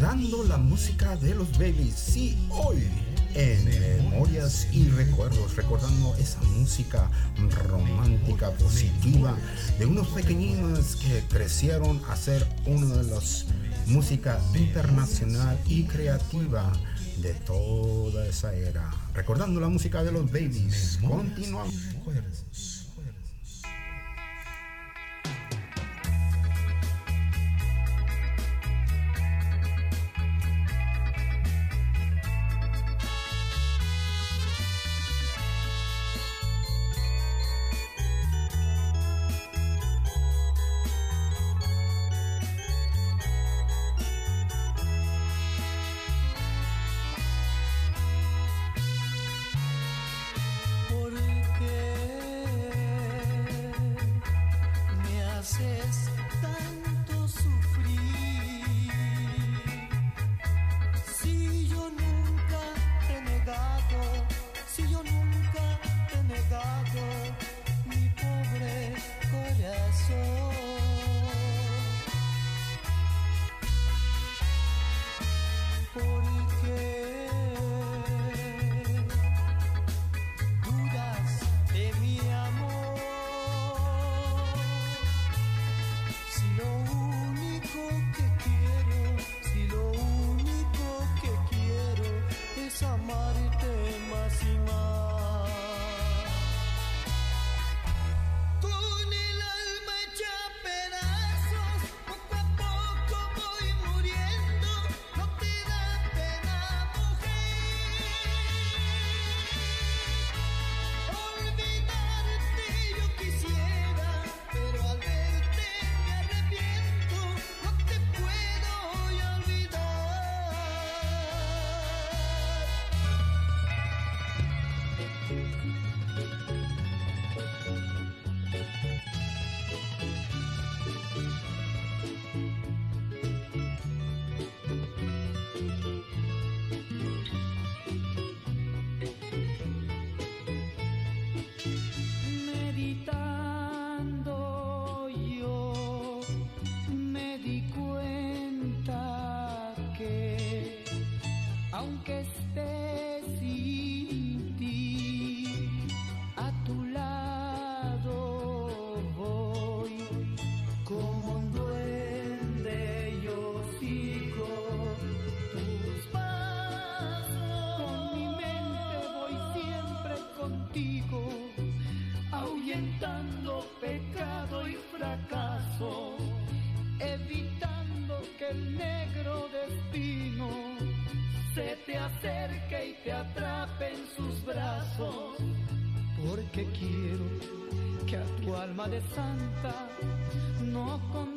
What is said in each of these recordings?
recordando la música de los Babies, Sí, hoy en Memorias y Recuerdos, recordando esa música romántica, positiva, de unos pequeñines que crecieron a ser una de las músicas internacional y creativa de toda esa era. Recordando la música de los Babies, continuamos. que quiero que a tu alma de santa no con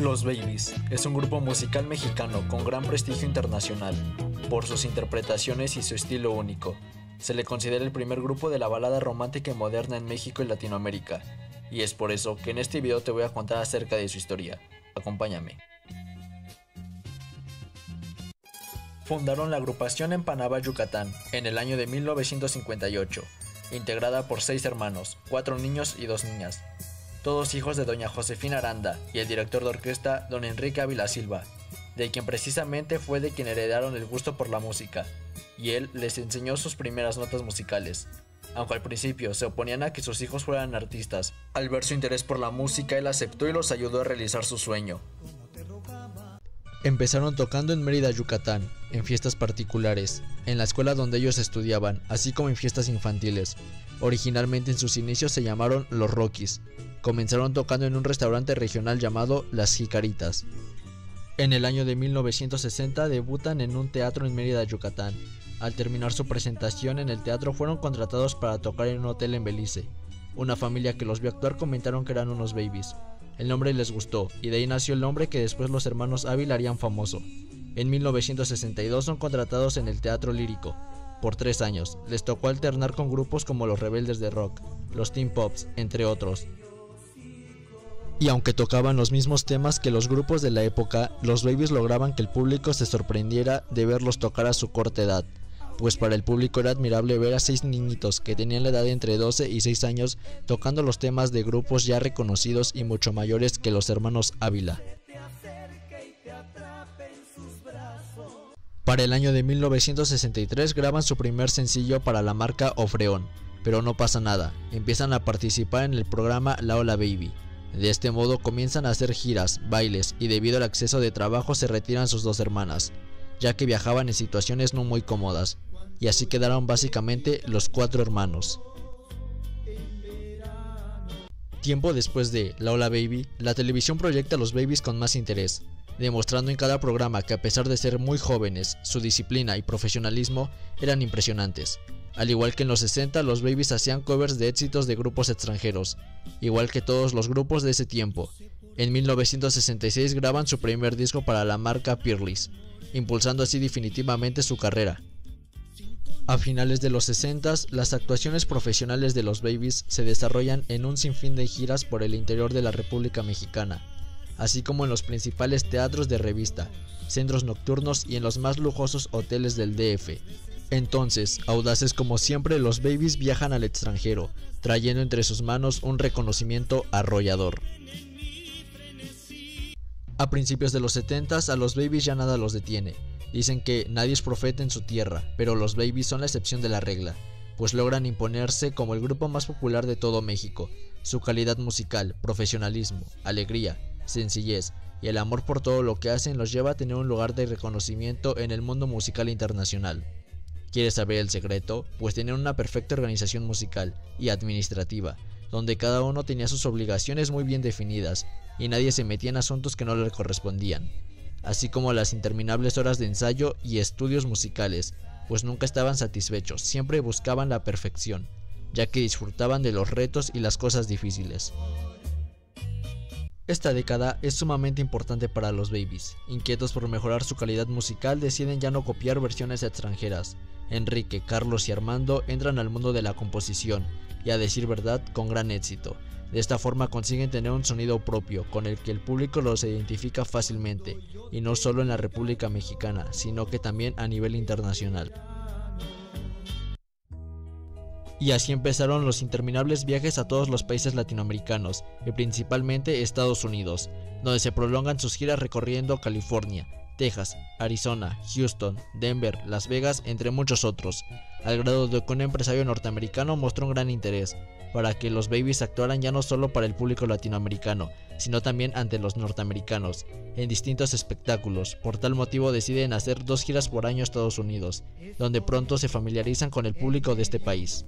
Los Babies es un grupo musical mexicano con gran prestigio internacional por sus interpretaciones y su estilo único. Se le considera el primer grupo de la balada romántica y moderna en México y Latinoamérica, y es por eso que en este video te voy a contar acerca de su historia. Acompáñame. Fundaron la agrupación en Panaba, Yucatán, en el año de 1958, integrada por seis hermanos, cuatro niños y dos niñas, todos hijos de doña Josefina Aranda y el director de orquesta don Enrique Ávila Silva, de quien precisamente fue de quien heredaron el gusto por la música, y él les enseñó sus primeras notas musicales. Aunque al principio se oponían a que sus hijos fueran artistas, al ver su interés por la música él aceptó y los ayudó a realizar su sueño. Empezaron tocando en Mérida, Yucatán, en fiestas particulares, en la escuela donde ellos estudiaban, así como en fiestas infantiles. Originalmente en sus inicios se llamaron Los Rockies. Comenzaron tocando en un restaurante regional llamado Las Jicaritas. En el año de 1960 debutan en un teatro en Mérida, Yucatán. Al terminar su presentación en el teatro fueron contratados para tocar en un hotel en Belice. Una familia que los vio actuar comentaron que eran unos babies. El nombre les gustó y de ahí nació el nombre que después los hermanos Ávila harían famoso. En 1962 son contratados en el teatro lírico. Por tres años, les tocó alternar con grupos como los Rebeldes de Rock, los Teen Pops, entre otros. Y aunque tocaban los mismos temas que los grupos de la época, los Babies lograban que el público se sorprendiera de verlos tocar a su corta edad, pues para el público era admirable ver a seis niñitos que tenían la edad de entre 12 y 6 años tocando los temas de grupos ya reconocidos y mucho mayores que los hermanos Ávila. Para el año de 1963 graban su primer sencillo para la marca Ofreón, pero no pasa nada, empiezan a participar en el programa La Ola Baby. De este modo comienzan a hacer giras, bailes y debido al exceso de trabajo se retiran sus dos hermanas, ya que viajaban en situaciones no muy cómodas, y así quedaron básicamente los cuatro hermanos. Tiempo después de La Ola Baby, la televisión proyecta a los babies con más interés, demostrando en cada programa que a pesar de ser muy jóvenes, su disciplina y profesionalismo eran impresionantes. Al igual que en los 60, los babies hacían covers de éxitos de grupos extranjeros, igual que todos los grupos de ese tiempo. En 1966 graban su primer disco para la marca Peerless, impulsando así definitivamente su carrera. A finales de los 60, las actuaciones profesionales de los Babies se desarrollan en un sinfín de giras por el interior de la República Mexicana, así como en los principales teatros de revista, centros nocturnos y en los más lujosos hoteles del DF. Entonces, audaces como siempre, los Babies viajan al extranjero, trayendo entre sus manos un reconocimiento arrollador. A principios de los 70 a los Babies ya nada los detiene. Dicen que nadie es profeta en su tierra, pero los Babies son la excepción de la regla, pues logran imponerse como el grupo más popular de todo México. Su calidad musical, profesionalismo, alegría, sencillez y el amor por todo lo que hacen los lleva a tener un lugar de reconocimiento en el mundo musical internacional. ¿Quieres saber el secreto? Pues tenían una perfecta organización musical y administrativa, donde cada uno tenía sus obligaciones muy bien definidas y nadie se metía en asuntos que no le correspondían, así como las interminables horas de ensayo y estudios musicales, pues nunca estaban satisfechos, siempre buscaban la perfección, ya que disfrutaban de los retos y las cosas difíciles. Esta década es sumamente importante para los babies. Inquietos por mejorar su calidad musical, deciden ya no copiar versiones extranjeras. Enrique, Carlos y Armando entran al mundo de la composición, y a decir verdad, con gran éxito. De esta forma consiguen tener un sonido propio, con el que el público los identifica fácilmente, y no solo en la República Mexicana, sino que también a nivel internacional. Y así empezaron los interminables viajes a todos los países latinoamericanos, y principalmente Estados Unidos, donde se prolongan sus giras recorriendo California, Texas, Arizona, Houston, Denver, Las Vegas, entre muchos otros, al grado de que un empresario norteamericano mostró un gran interés para que los babies actuaran ya no solo para el público latinoamericano, sino también ante los norteamericanos, en distintos espectáculos. Por tal motivo deciden hacer dos giras por año a Estados Unidos, donde pronto se familiarizan con el público de este país.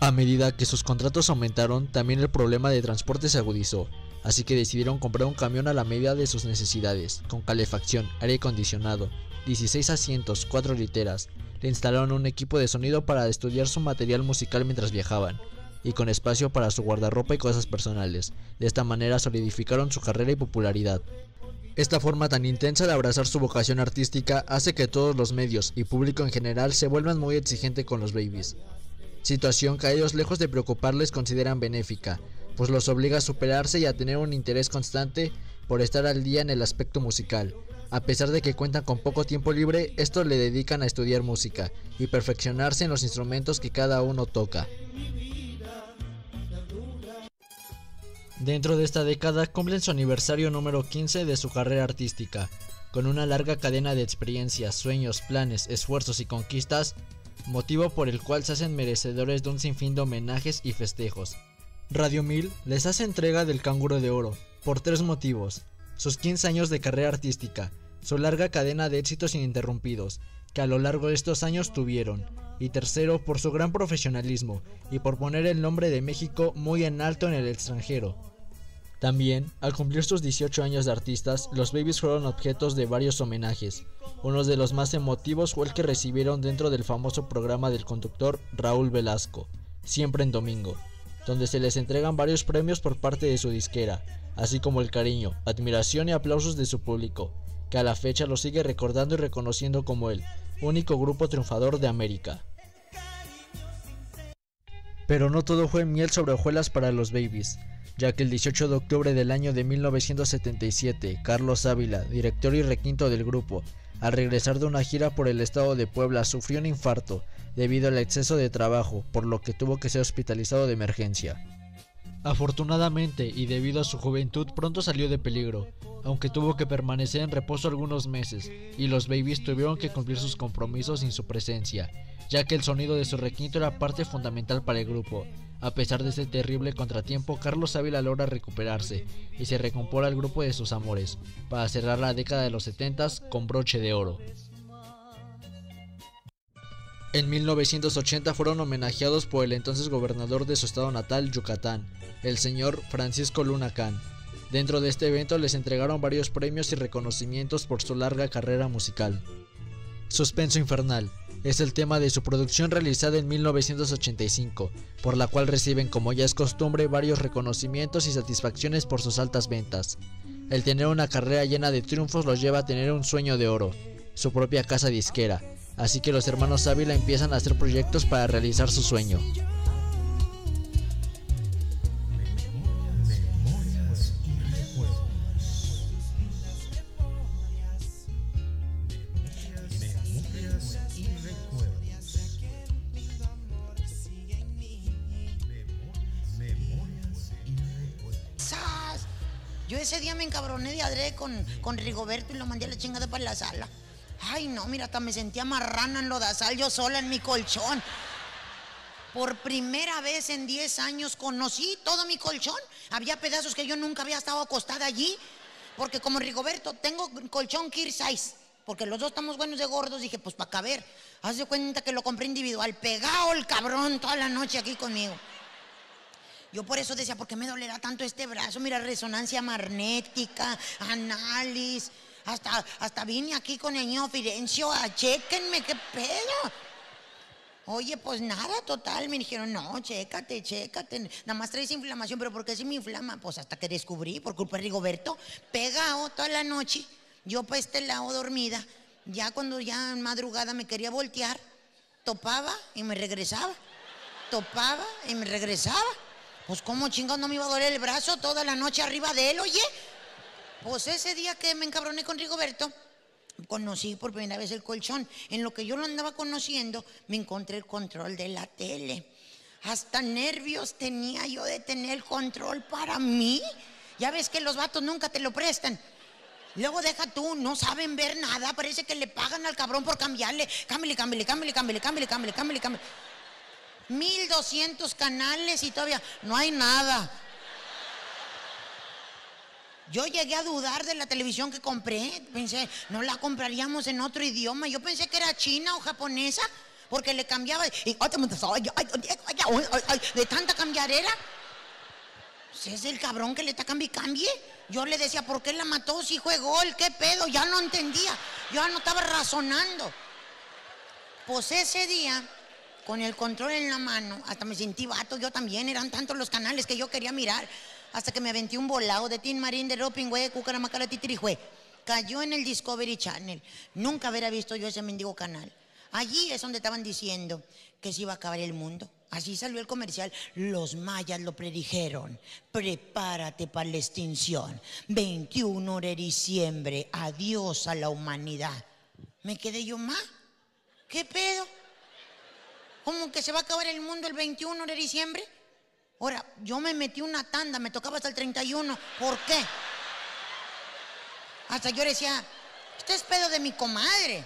A medida que sus contratos aumentaron, también el problema de transporte se agudizó, así que decidieron comprar un camión a la medida de sus necesidades, con calefacción, aire acondicionado, 16 asientos, 4 literas. Le instalaron un equipo de sonido para estudiar su material musical mientras viajaban. y con espacio para su guardarropa y cosas personales. De esta manera solidificaron su carrera y popularidad. Esta forma tan intensa de abrazar su vocación artística hace que todos los medios y público en general se vuelvan muy exigentes con los babies. Situación que a ellos lejos de preocuparles consideran benéfica, pues los obliga a superarse y a tener un interés constante por estar al día en el aspecto musical. A pesar de que cuentan con poco tiempo libre, estos le dedican a estudiar música y perfeccionarse en los instrumentos que cada uno toca. Dentro de esta década cumplen su aniversario número 15 de su carrera artística, con una larga cadena de experiencias, sueños, planes, esfuerzos y conquistas, motivo por el cual se hacen merecedores de un sinfín de homenajes y festejos. Radio 1000 les hace entrega del Canguro de Oro, por tres motivos. Sus 15 años de carrera artística, su larga cadena de éxitos ininterrumpidos, que a lo largo de estos años tuvieron, y tercero, por su gran profesionalismo y por poner el nombre de México muy en alto en el extranjero. También, al cumplir sus 18 años de artistas, los Babies fueron objetos de varios homenajes. Uno de los más emotivos fue el que recibieron dentro del famoso programa del conductor Raúl Velasco, siempre en domingo, donde se les entregan varios premios por parte de su disquera, así como el cariño, admiración y aplausos de su público, que a la fecha lo sigue recordando y reconociendo como el único grupo triunfador de América. Pero no todo fue miel sobre hojuelas para los Babies, ya que el 18 de octubre del año de 1977, Carlos Ávila, director y requinto del grupo, al regresar de una gira por el estado de Puebla, sufrió un infarto debido al exceso de trabajo, por lo que tuvo que ser hospitalizado de emergencia. Afortunadamente y debido a su juventud pronto salió de peligro, aunque tuvo que permanecer en reposo algunos meses, y los babies tuvieron que cumplir sus compromisos sin su presencia, ya que el sonido de su requinto era parte fundamental para el grupo. A pesar de este terrible contratiempo, Carlos Ávila logra recuperarse y se recompone al grupo de sus amores, para cerrar la década de los 70 con broche de oro. En 1980 fueron homenajeados por el entonces gobernador de su estado natal, Yucatán, el señor Francisco Luna. Dentro de este evento les entregaron varios premios y reconocimientos por su larga carrera musical. Suspenso Infernal es el tema de su producción realizada en 1985, por la cual reciben como ya es costumbre varios reconocimientos y satisfacciones por sus altas ventas. El tener una carrera llena de triunfos los lleva a tener un sueño de oro, su propia casa disquera, así que los hermanos Ávila empiezan a hacer proyectos para realizar su sueño. Encabroné de adrede con, con Rigoberto y lo mandé a la chingada para la sala. Ay, no, mira, hasta me sentía marrana en lodazal yo sola en mi colchón. Por primera vez en 10 años conocí todo mi colchón. Había pedazos que yo nunca había estado acostada allí. Porque como Rigoberto, tengo colchón Kir size. Porque los dos estamos buenos de gordos. Dije, pues para caber. Haz de cuenta que lo compré individual. Pegado el cabrón toda la noche aquí conmigo. Yo por eso decía, ¿por qué me dolerá tanto este brazo? Mira, resonancia magnética, análisis. Hasta, hasta vine aquí con el niño Firencio a chequenme, qué pedo. Oye, pues nada, total. Me dijeron, no, chécate, chécate. Nada más traes inflamación, pero ¿por qué se me inflama? Pues hasta que descubrí, por culpa de Rigoberto, pegado toda la noche. Yo para este lado dormida. Ya cuando ya en madrugada me quería voltear, topaba y me regresaba. Topaba y me regresaba. Pues cómo chingados no me iba a doler el brazo toda la noche arriba de él, oye. Pues ese día que me encabroné con Rigoberto, conocí por primera vez el colchón. En lo que yo lo andaba conociendo, me encontré el control de la tele. Hasta nervios tenía yo de tener el control para mí. Ya ves que los vatos nunca te lo prestan. Luego deja tú, no saben ver nada, parece que le pagan al cabrón por cambiarle. Cámbiale, cámbiale, cámbiale, cámbiale, cámbiale, cámbiale, cámbiale, cámbiale. 1200 canales y todavía no hay nada. Yo llegué a dudar de la televisión que compré. Pensé, no la compraríamos en otro idioma. Yo pensé que era china o japonesa, porque le cambiaba. y- de tanta cambiarera. Pues es el cabrón que le está cambi cambie. Yo le decía, ¿por qué la mató si fue gol? ¿Qué pedo? Ya no entendía. Yo ya no estaba razonando. Pues ese día con el control en la mano, hasta me sentí vato, yo también, eran tantos los canales que yo quería mirar, hasta que me aventé un volado de Tin Marín, de Roping, güey, Cucaramacara, Titirijué. Cayó en el Discovery Channel. Nunca hubiera visto yo ese mendigo canal. Allí es donde estaban diciendo que se iba a acabar el mundo. Así salió el comercial. Los mayas lo predijeron. Prepárate para la extinción. 21 de diciembre. Adiós a la humanidad. Me quedé yo más. ¿Qué pedo? ¿Cómo que se va a acabar el mundo el 21 de diciembre? Ahora, yo me metí una tanda, me tocaba hasta el 31. ¿Por qué? Hasta yo decía, este es pedo de mi comadre.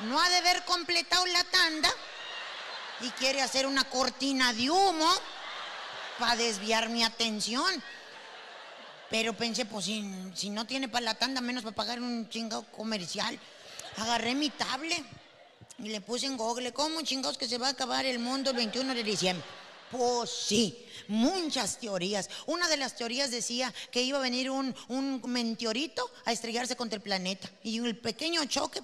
No ha de haber completado la tanda y quiere hacer una cortina de humo para desviar mi atención. Pero pensé, pues si, si no tiene para la tanda, menos para pagar un chingado comercial. Agarré mi tablet y le puse en Google, ¿cómo chingados que se va a acabar el mundo el 21 de diciembre? Pues sí, muchas teorías. Una de las teorías decía que iba a venir un, un meteorito a estrellarse contra el planeta. Y el pequeño choque,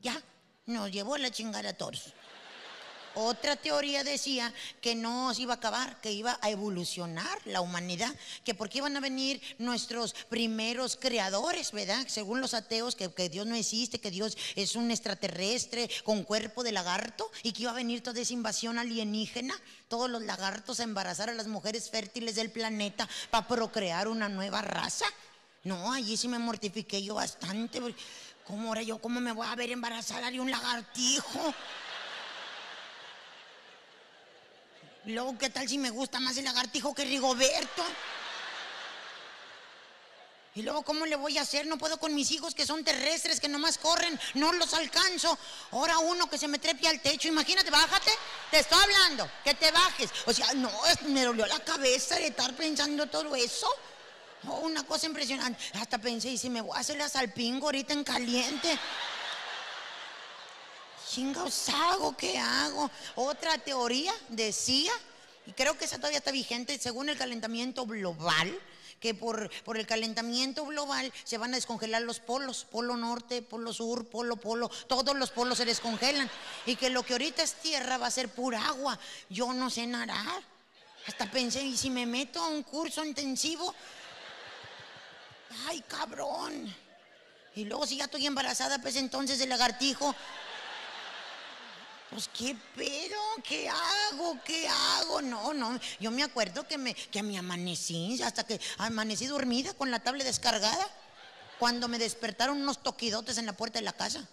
ya, nos llevó a la chingada a todos. Otra teoría decía que no se iba a acabar, que iba a evolucionar la humanidad, que porque iban a venir nuestros primeros creadores, ¿verdad? Según los ateos, que, Dios no existe, que Dios es un extraterrestre con cuerpo de lagarto y que iba a venir toda esa invasión alienígena, todos los lagartos a embarazar a las mujeres fértiles del planeta para procrear una nueva raza. No, allí sí me mortifiqué yo bastante. ¿Cómo ahora yo, cómo me voy a ver embarazada de un lagartijo? Y Luego, ¿qué tal si me gusta más el lagartijo que Rigoberto? Y luego, ¿cómo le voy a hacer? No puedo con mis hijos que son terrestres, que nomás corren, no los alcanzo. Ahora uno que se me trepe al techo, imagínate, bájate, te estoy hablando, que te bajes. O sea, no, me dolió la cabeza de estar pensando todo eso. Oh, una cosa impresionante. Hasta pensé, ¿y si me voy a hacer la salpingo ahorita en caliente? Chingados hago, ¿qué hago? Otra teoría decía, y creo que esa todavía está vigente, según el calentamiento global, que por, por el calentamiento global se van a descongelar los polos, polo norte, polo sur, polo, polo, todos los polos se descongelan. Y que lo que ahorita es tierra va a ser pura agua. Yo no sé nadar. Hasta pensé, ¿y si me meto a un curso intensivo? Ay, cabrón. Y luego si ya estoy embarazada, pues entonces el lagartijo. Pues qué pedo, ¿qué hago? ¿Qué hago? No, no. Yo me acuerdo que me, que me amanecí, hasta que amanecí dormida con la tablet descargada. Cuando me despertaron unos toquidotes en la puerta de la casa.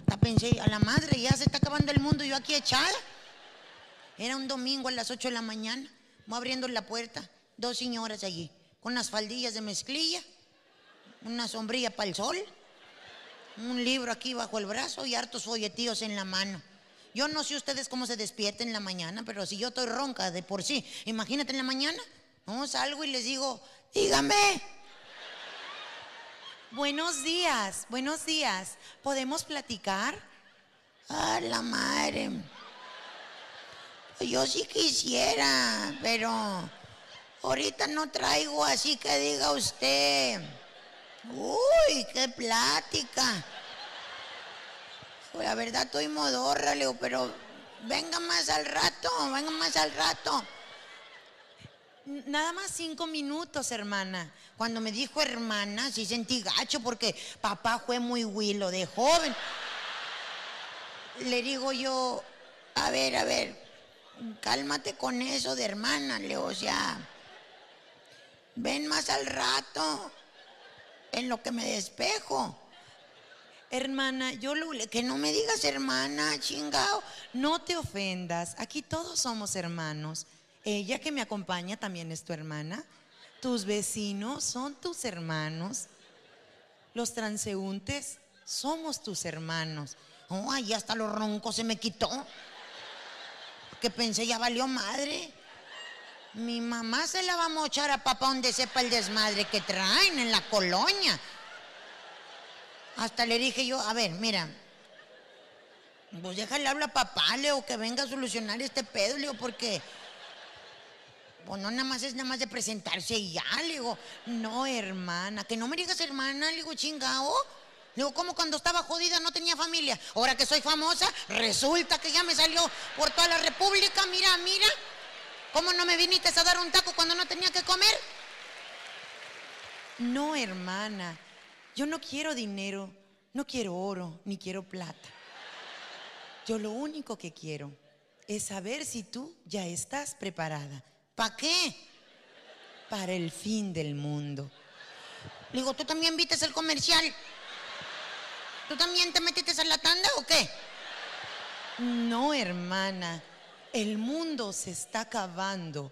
Hasta pensé, a la madre, ya se está acabando el mundo yo aquí echada. Era un domingo a las 8 de la mañana. Voy abriendo la puerta. Dos señoras allí, con unas faldillas de mezclilla, una sombrilla para el sol, un libro aquí bajo el brazo y hartos folletillos en la mano. Yo no sé ustedes cómo se despierten en la mañana, pero si yo estoy ronca de por sí, imagínate en la mañana, no salgo y les digo, dígame. Buenos días, buenos días. ¿Podemos platicar? A la madre. Pues Yo sí quisiera, pero ahorita no traigo así que diga usted. Uy, qué plática. Pues la verdad estoy modorra, le digo, pero venga más al rato, venga más al rato. Nada más cinco minutos, hermana. Cuando me dijo hermana, sí sentí gacho porque papá fue muy huilo de joven. Le digo yo, a ver, a ver, cálmate con eso de hermana, le digo, o sea, ven más al rato en lo que me despejo. Hermana, yo lo... Que no me digas hermana, chingao. No te ofendas, aquí todos somos hermanos. Ella que me acompaña también es tu hermana. Tus vecinos son tus hermanos. Los transeúntes somos tus hermanos. Oh, ahí hasta los roncos se me quitó. Que pensé ya valió madre. Mi mamá se la va a mochar a papá donde sepa el desmadre que traen en la colonia. Hasta le dije yo, a ver, mira, pues déjale hablar a papá, Leo, que venga a solucionar este pedo, Leo, porque pues no nada más es nada más de presentarse y ya, le digo, No, hermana. que no me digas hermana, le digo, chingao. Digo, ¿cómo cuando estaba jodida no tenía familia? Ahora que soy famosa, resulta que ya me salió por toda la república. Mira, mira. ¿Cómo no me viniste a dar un taco cuando no tenía que comer? No, hermana. Yo no quiero dinero, no quiero oro, ni quiero plata. Yo lo único que quiero es saber si tú ya estás preparada ¿Para qué? para el fin del mundo. Le digo, ¿tú también vistes el comercial? ¿Tú también te metiste en la tanda o qué? No, hermana. El mundo se está acabando.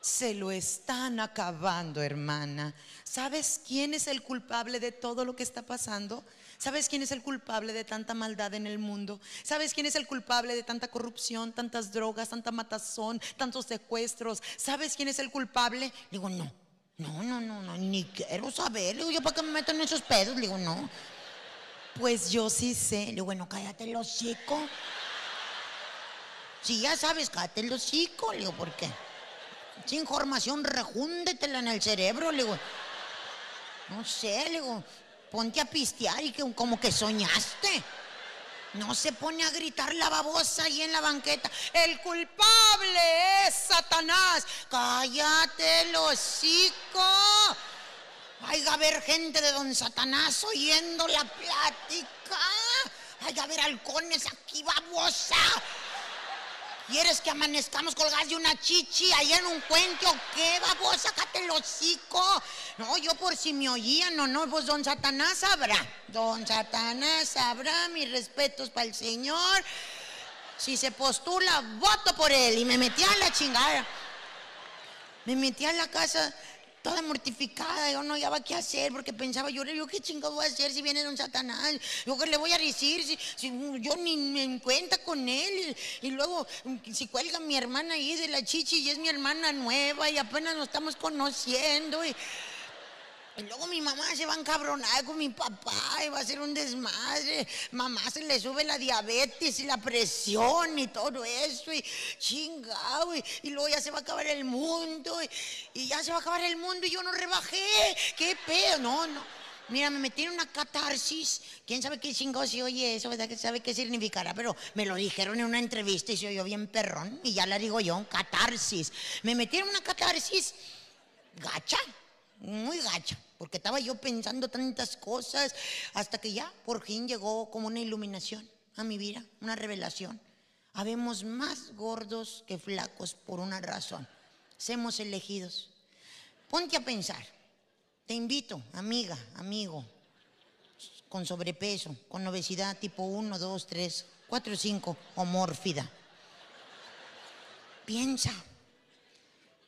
Se lo están acabando, hermana. ¿Sabes quién es el culpable de todo lo que está pasando? ¿Sabes quién es el culpable de tanta maldad en el mundo? ¿Sabes quién es el culpable de tanta corrupción, tantas drogas, tanta matazón, tantos secuestros? ¿Sabes quién es el culpable? Le digo, no. No, no, no, no, ni quiero saber. Digo, ¿yo para qué me meto en esos pedos? Digo, no. Pues yo sí sé. Digo, bueno, cállate el hocico. Si ya sabes, cállate el hocico. Le digo, ¿por qué? Esa información rejúndetela en el cerebro. Le digo, no sé, le digo, ponte a pistear y que como que soñaste. No se pone a gritar la babosa ahí en la banqueta. El culpable es Satanás. Cállate el hocico. Hay que haber gente de don Satanás oyendo la plática. Hay que haber halcones aquí, babosa. ¿Quieres que amanezcamos colgadas de una chichi ahí en un puente o qué, babosa? Sácate el hocico. No, yo por si me oían o no, pues don Satanás sabrá. Don Satanás sabrá, mis respetos para el Señor. Si se postula, voto por él. Y me metí a la chingada. Me metí a la casa toda mortificada, yo no hallaba qué hacer porque pensaba yo, yo qué chingado voy a hacer si viene don Satanás, yo qué le voy a decir si, yo ni me en cuenta con él y, luego si cuelga mi hermana ahí de la chichi y es mi hermana nueva y apenas nos estamos conociendo y luego mi mamá se va a encabronar con mi papá y va a ser un desmadre. Mamá se le sube la diabetes y la presión y todo eso. Y chingado. Y, luego ya se va a acabar el mundo. Y, ya se va a acabar el mundo y yo no rebajé. ¿Qué pedo? No, no. Mira, me metí en una catarsis. ¿Quién sabe qué chingo se oye eso? ¿Verdad que sabe qué significará? Pero me lo dijeron en una entrevista y se oyó bien perrón. Y ya la digo yo, catarsis. Me metí en una catarsis gacha, muy gacha, porque estaba yo pensando tantas cosas hasta que ya por fin llegó como una iluminación a mi vida, una revelación. Habemos más gordos que flacos por una razón. Somos elegidos. Ponte a pensar. Te invito, amiga, amigo, con sobrepeso, con obesidad tipo 1, 2, 3, 4, 5 o mórfida. Piensa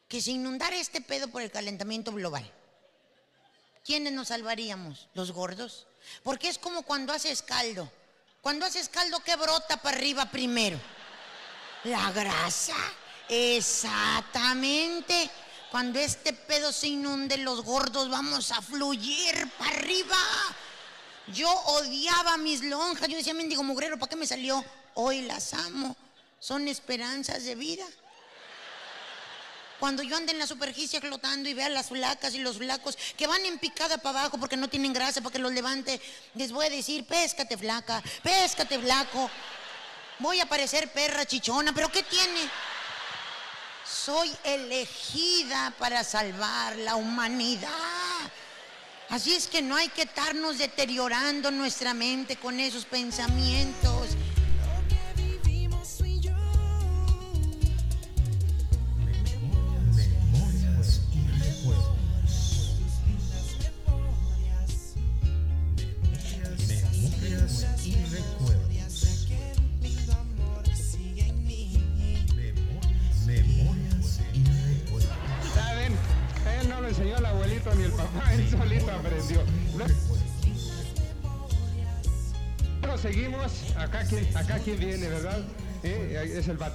que si inundara este pedo por el calentamiento global, ¿quiénes nos salvaríamos? ¿Los gordos? Porque es como cuando haces caldo. Cuando haces caldo, ¿qué brota para arriba primero? La grasa. Exactamente. Cuando este pedo se inunde, los gordos vamos a fluir para arriba. Yo odiaba mis lonjas. Yo decía, mendigo mugrero, ¿para qué me salió? Hoy las amo. Son esperanzas de vida. Cuando yo ande en la superficie flotando y vea las flacas y los flacos que van en picada para abajo porque no tienen grasa para que los levante, les voy a decir, péscate flaca, péscate flaco. Voy a parecer perra chichona, pero ¿qué tiene? Soy elegida para salvar la humanidad. Así es que no hay que estarnos deteriorando nuestra mente con esos pensamientos.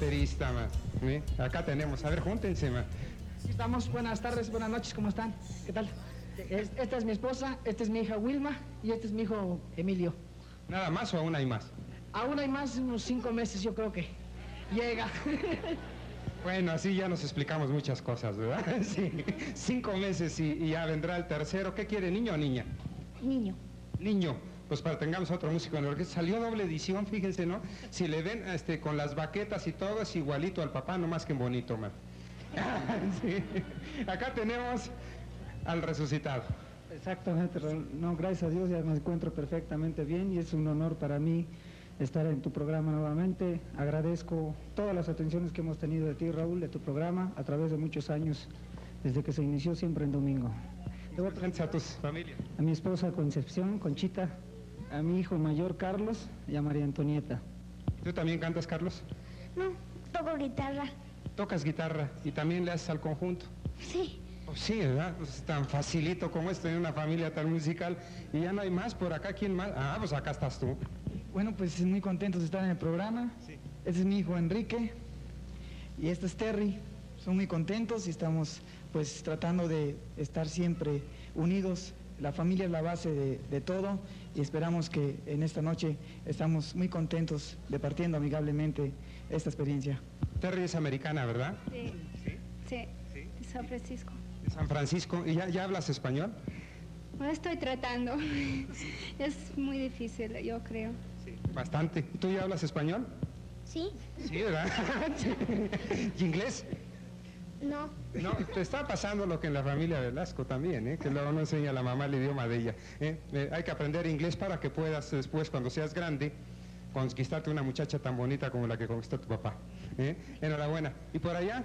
Baterista, ma. Eh, Acá tenemos, a ver, júntense, ma. Estamos, buenas tardes, buenas noches, ¿cómo están? ¿Qué tal? Es- esta es mi esposa, esta es mi hija Wilma y este es mi hijo Emilio. Nada más o aún hay más. Aún hay más, unos cinco meses yo creo que llega. Bueno, así ya nos explicamos muchas cosas, ¿verdad? Sí, cinco meses y, y ya vendrá el tercero. ¿Qué quiere, niño o niña? Niño. Niño. Pues para tengamos otro músico en la orquesta. Salió doble edición, fíjense, ¿no? Si le ven este, con las baquetas y todo, es igualito al papá, no más que en bonito, man. Sí. Acá tenemos al resucitado. Exactamente, Raúl. No, gracias a Dios ya me encuentro perfectamente bien y es un honor para mí estar en tu programa nuevamente. Agradezco todas las atenciones que hemos tenido de ti, Raúl, de tu programa, a través de muchos años, desde que se inició siempre en domingo. Presentes a tus familias. a mi esposa Concepción, Conchita, a mi hijo mayor Carlos y a María Antonieta. ¿Tú también cantas, Carlos? No, toco guitarra. Tocas guitarra y también le haces al conjunto. Sí. Pues sí, ¿verdad? Pues es tan facilito como es tener una familia tan musical y ya no hay más por acá. ¿Quién más? Ah, pues acá estás tú. Bueno, pues muy contentos de estar en el programa. Este es mi hijo Enrique y este es Terry. Son muy contentos y estamos pues tratando de estar siempre unidos. La familia es la base de, de todo y esperamos que en esta noche estamos muy contentos departiendo amigablemente esta experiencia. Terry es americana, ¿verdad? Sí. Sí. De San Francisco. De San Francisco. ¿Y ya, ya hablas español? Bueno, estoy tratando. Es muy difícil, yo creo. Bastante. ¿Y ¿Tú ya hablas español? ¿Sí? Sí, ¿verdad? Sí. ¿Y inglés? No. No, te está pasando lo que en la familia Velasco también, ¿eh? que luego no enseña a la mamá el idioma de ella. ¿eh? Eh, hay que aprender inglés para que puedas después, cuando seas grande, conquistarte una muchacha tan bonita como la que conquistó tu papá. ¿eh? Enhorabuena. ¿Y por allá?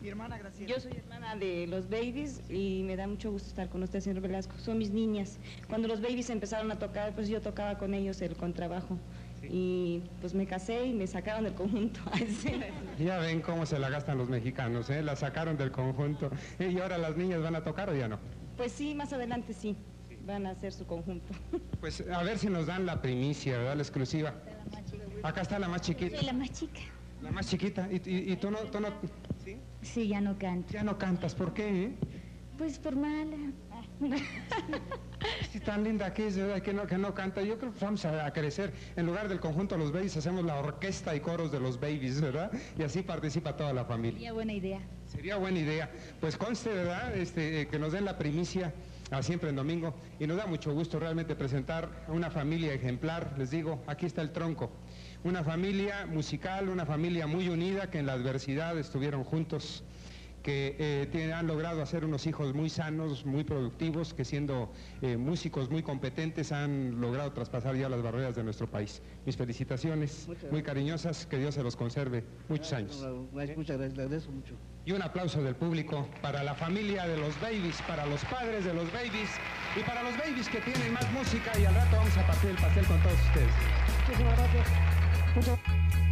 Mi hermana Graciela. Yo soy hermana de los babies y me da mucho gusto estar con usted, señor Velasco. Son mis niñas. Cuando los babies empezaron a tocar, pues yo tocaba con ellos el contrabajo. Y pues me casé y me sacaron del conjunto. Sí. Ya ven cómo se la gastan los mexicanos, ¿eh? la sacaron del conjunto. ¿Y ahora las niñas van a tocar o ya no? Pues sí, más adelante sí, van a hacer su conjunto. Pues a ver si nos dan la primicia, ¿verdad? La exclusiva. Acá está la más chiquita. Soy la más chica. La más chiquita. ¿Y, y- y tú no, tú no, Sí, ya no canto. ya no cantas? ¿Por qué? eh? Pues por mala. Sí, tan linda que. Que no, que no canta. Yo creo que vamos a, a crecer. En lugar del conjunto de los babies, hacemos la orquesta y coros de los babies, ¿verdad? Y así participa toda la familia. Sería buena idea. Sería buena idea. Pues conste, ¿verdad? Este, eh, que nos den la primicia a siempre en domingo. Y nos da mucho gusto realmente presentar a una familia ejemplar. Les digo, aquí está el tronco. Una familia musical, una familia muy unida que en la adversidad estuvieron juntos que eh, tienen- han logrado hacer unos hijos muy sanos, muy productivos, que siendo eh, músicos muy competentes han logrado traspasar ya las barreras de nuestro país. Mis felicitaciones, muy cariñosas, que Dios se los conserve muchos años. Muchas gracias, le agradezco mucho. Y un aplauso del público para la familia de los babies, para los padres de los babies y para los babies que tienen más música y al rato vamos a partir el pastel con todos ustedes. Muchísimas gracias. Muchas ¿Por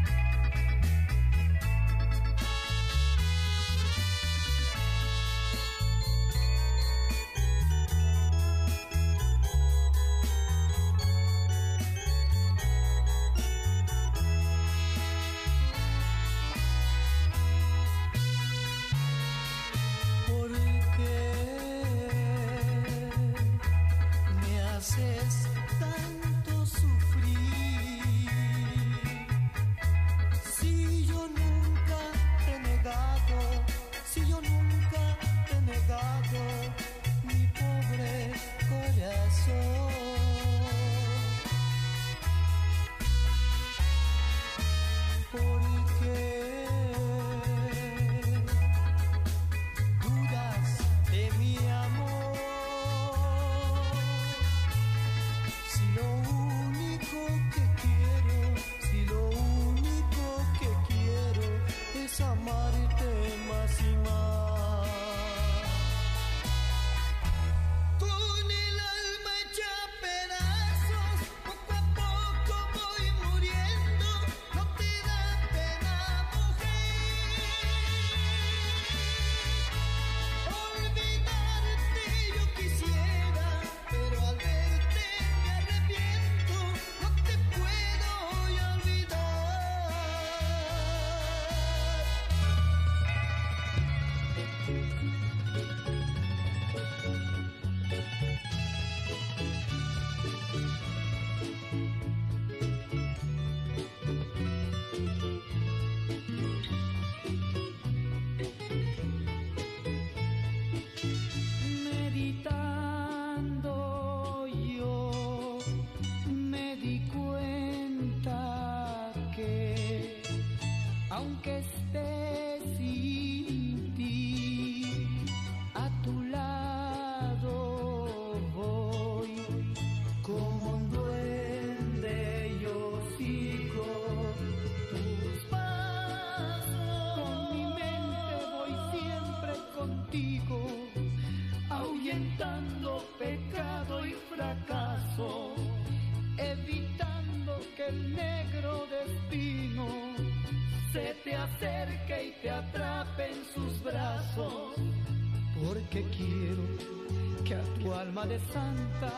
alma de santa,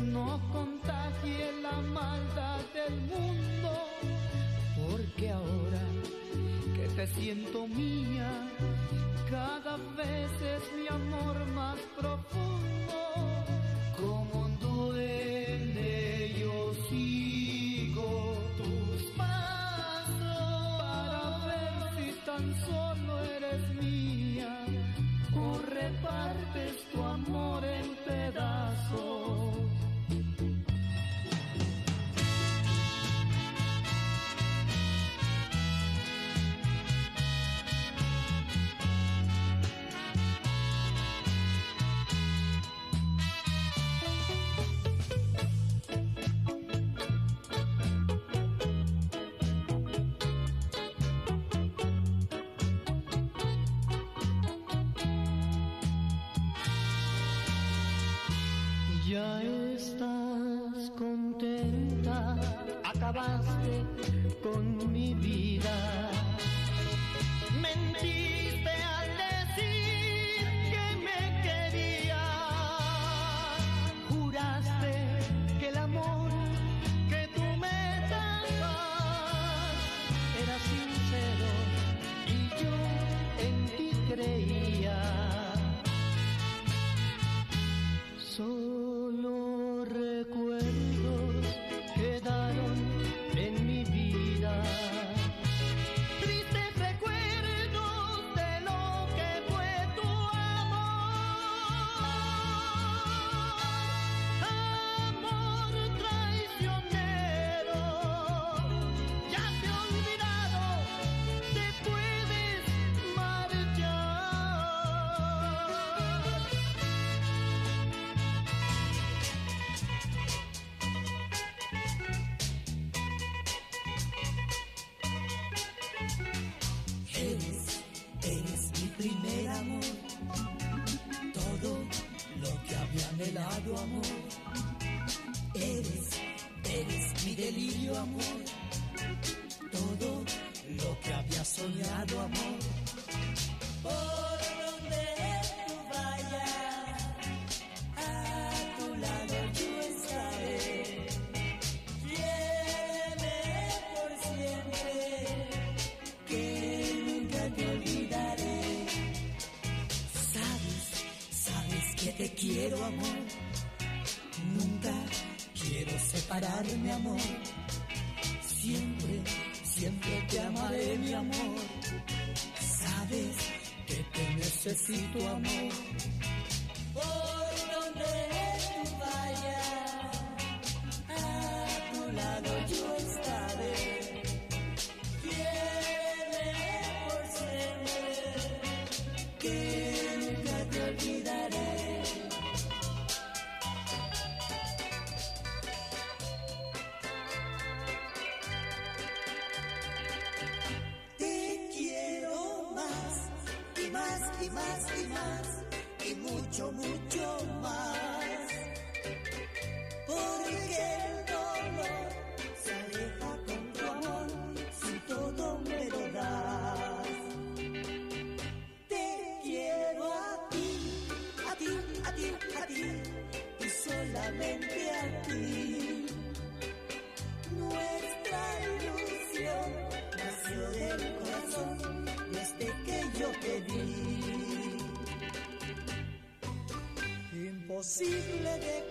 no contagie la maldad del mundo, porque ahora que te siento mía, cada vez es mi amor más profundo. Como un duende yo sigo tus pasos para ver si tan solo amor. Eres, eres mi delirio, amor. Todo lo que había soñado, amor. Por donde tú vayas, a tu lado yo estaré. Lléveme por siempre, que nunca te olvidaré. Sabes, sabes que te quiero, amor. mi amor. Siempre, siempre te amaré, mi amor. Sabes que te necesito, amor. Por imposible de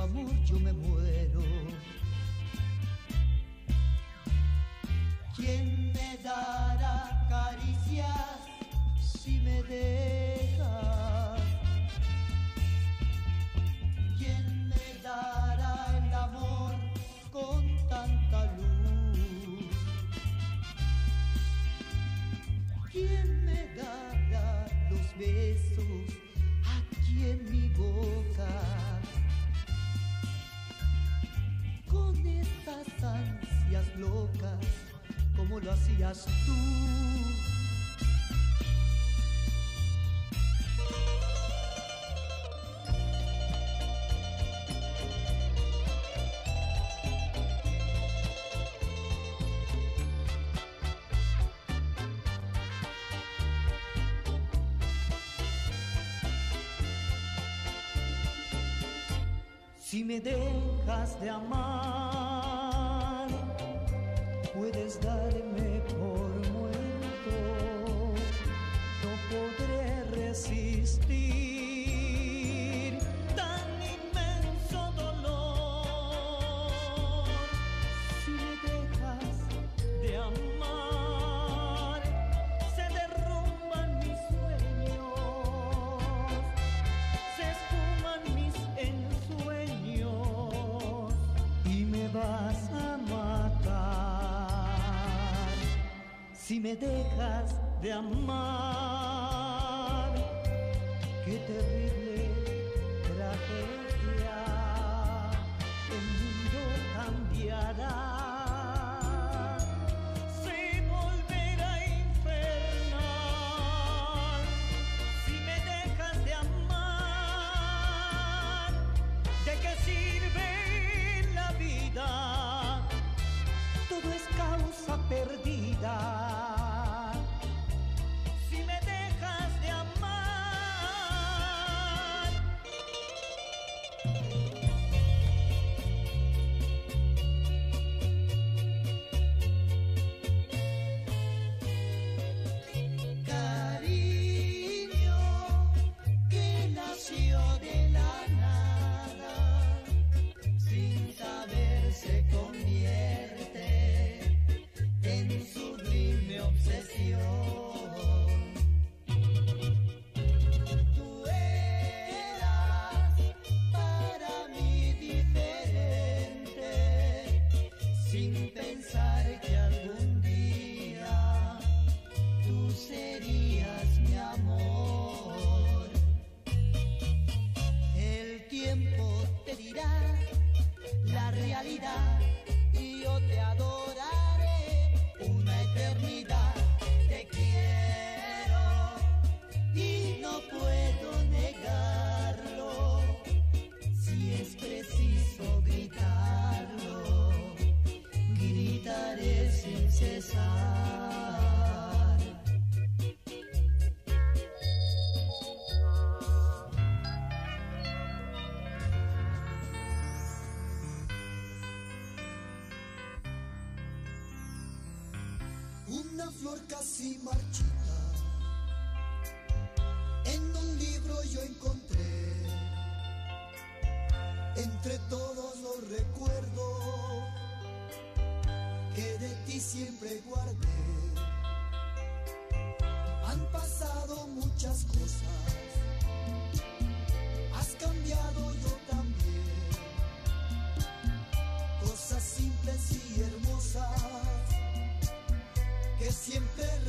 amor yo me muero. ¿Quién me dará caricias si me dejas? lo hacías tú. Si me dejas de amar, me dejas de amar. flor casi marchita. siempre